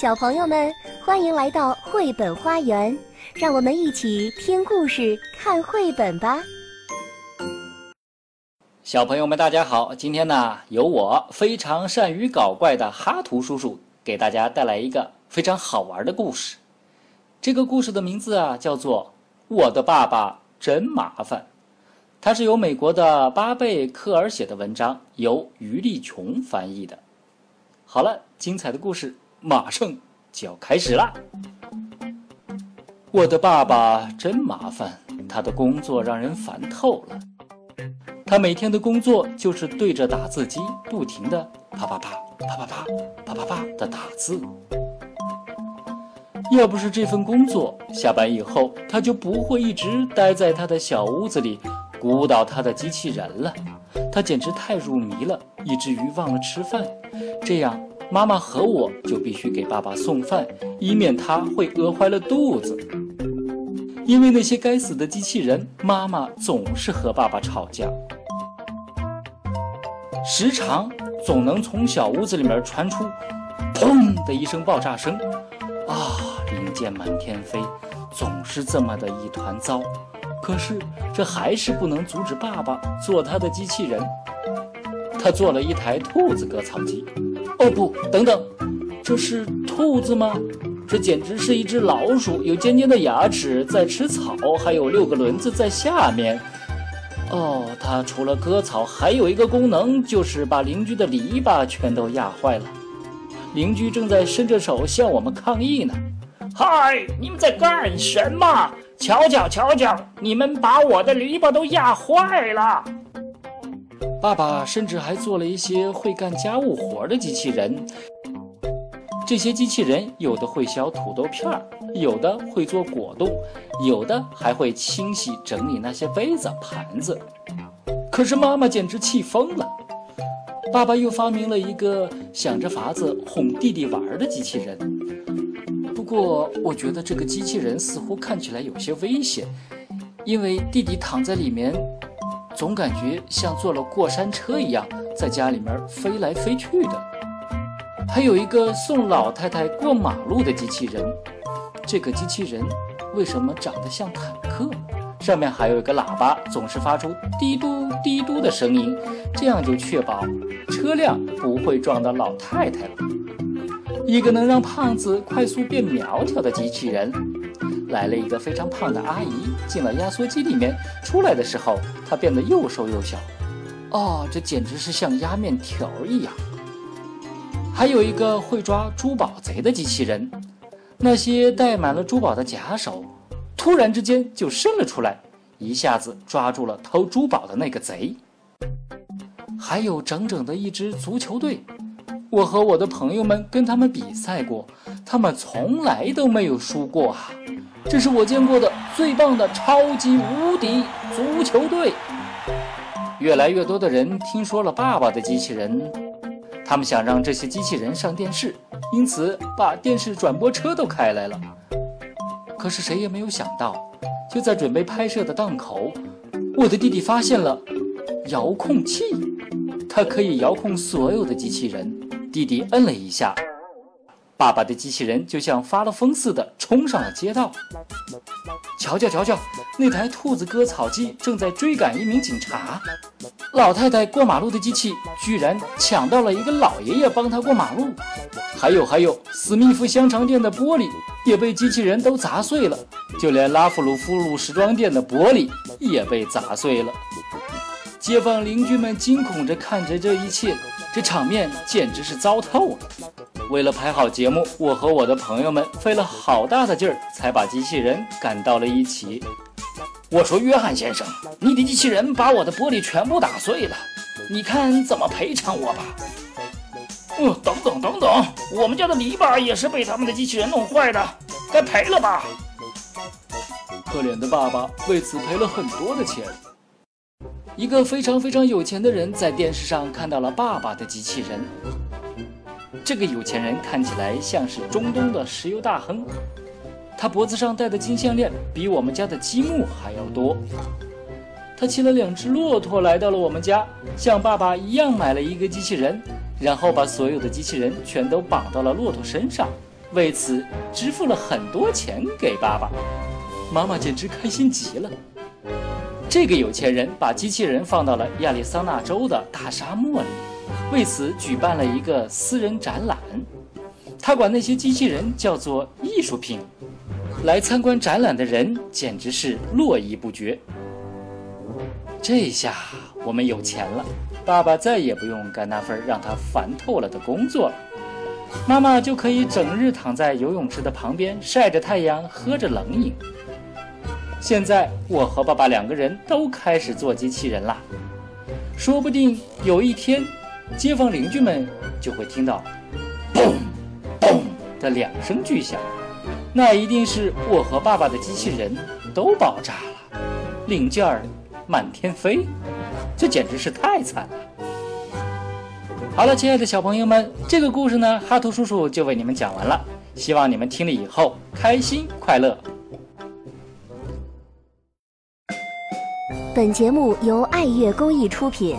小朋友们，欢迎来到绘本花园，让我们一起听故事、看绘本吧。小朋友们，大家好！今天呢，由我非常善于搞怪的哈图叔叔给大家带来一个非常好玩的故事。这个故事的名字啊，叫做《我的爸爸真麻烦》，它是由美国的巴贝克尔写的文章，由于立琼翻译的。好了，精彩的故事。马上就要开始了。我的爸爸真麻烦，他的工作让人烦透了。他每天的工作就是对着打字机，不停的啪啪啪啪啪啪啪啪啪的打字。要不是这份工作，下班以后他就不会一直待在他的小屋子里鼓捣他的机器人了。他简直太入迷了，以至于忘了吃饭。这样。妈妈和我就必须给爸爸送饭，以免他会饿坏了肚子。因为那些该死的机器人，妈妈总是和爸爸吵架，时常总能从小屋子里面传出“砰”的一声爆炸声，啊，零件满天飞，总是这么的一团糟。可是这还是不能阻止爸爸做他的机器人。他做了一台兔子割草机。哦不，等等，这是兔子吗？这简直是一只老鼠，有尖尖的牙齿在吃草，还有六个轮子在下面。哦，它除了割草，还有一个功能，就是把邻居的篱笆全都压坏了。邻居正在伸着手向我们抗议呢。嗨，你们在干什么？瞧瞧瞧瞧，你们把我的篱笆都压坏了。爸爸甚至还做了一些会干家务活的机器人。这些机器人有的会削土豆片儿，有的会做果冻，有的还会清洗整理那些杯子盘子。可是妈妈简直气疯了。爸爸又发明了一个想着法子哄弟弟玩的机器人。不过我觉得这个机器人似乎看起来有些危险，因为弟弟躺在里面。总感觉像坐了过山车一样，在家里面飞来飞去的。还有一个送老太太过马路的机器人，这个机器人为什么长得像坦克？上面还有一个喇叭，总是发出滴嘟滴嘟的声音，这样就确保车辆不会撞到老太太了。一个能让胖子快速变苗条的机器人。来了一个非常胖的阿姨，进了压缩机里面，出来的时候，她变得又瘦又小。哦，这简直是像压面条一样。还有一个会抓珠宝贼的机器人，那些戴满了珠宝的假手，突然之间就伸了出来，一下子抓住了偷珠宝的那个贼。还有整整的一支足球队，我和我的朋友们跟他们比赛过，他们从来都没有输过啊。这是我见过的最棒的超级无敌足球队。越来越多的人听说了爸爸的机器人，他们想让这些机器人上电视，因此把电视转播车都开来了。可是谁也没有想到，就在准备拍摄的档口，我的弟弟发现了遥控器，它可以遥控所有的机器人。弟弟摁了一下。爸爸的机器人就像发了疯似的冲上了街道。瞧瞧瞧瞧，那台兔子割草机正在追赶一名警察。老太太过马路的机器居然抢到了一个老爷爷帮他过马路。还有还有，史密夫香肠店的玻璃也被机器人都砸碎了，就连拉夫鲁夫鲁时装店的玻璃也被砸碎了。街坊邻居们惊恐着看着这一切，这场面简直是糟透了。为了拍好节目，我和我的朋友们费了好大的劲儿，才把机器人赶到了一起。我说：“约翰先生，你的机器人把我的玻璃全部打碎了，你看怎么赔偿我吧？”哦，等等等等，我们家的篱笆也是被他们的机器人弄坏的，该赔了吧？可怜的爸爸为此赔了很多的钱。一个非常非常有钱的人在电视上看到了爸爸的机器人。这个有钱人看起来像是中东的石油大亨，他脖子上戴的金项链比我们家的积木还要多。他骑了两只骆驼来到了我们家，像爸爸一样买了一个机器人，然后把所有的机器人全都绑到了骆驼身上。为此支付了很多钱给爸爸。妈妈简直开心极了。这个有钱人把机器人放到了亚利桑那州的大沙漠里，为此举办了一个私人展览。他管那些机器人叫做艺术品。来参观展览的人简直是络绎不绝。这下我们有钱了，爸爸再也不用干那份让他烦透了的工作了，妈妈就可以整日躺在游泳池的旁边晒着太阳，喝着冷饮。现在我和爸爸两个人都开始做机器人啦，说不定有一天，街坊邻居们就会听到“嘣嘣”的两声巨响。那一定是我和爸爸的机器人都爆炸了，零件儿满天飞，这简直是太惨了。好了，亲爱的小朋友们，这个故事呢，哈图叔叔就为你们讲完了，希望你们听了以后开心快乐。本节目由爱乐公益出品。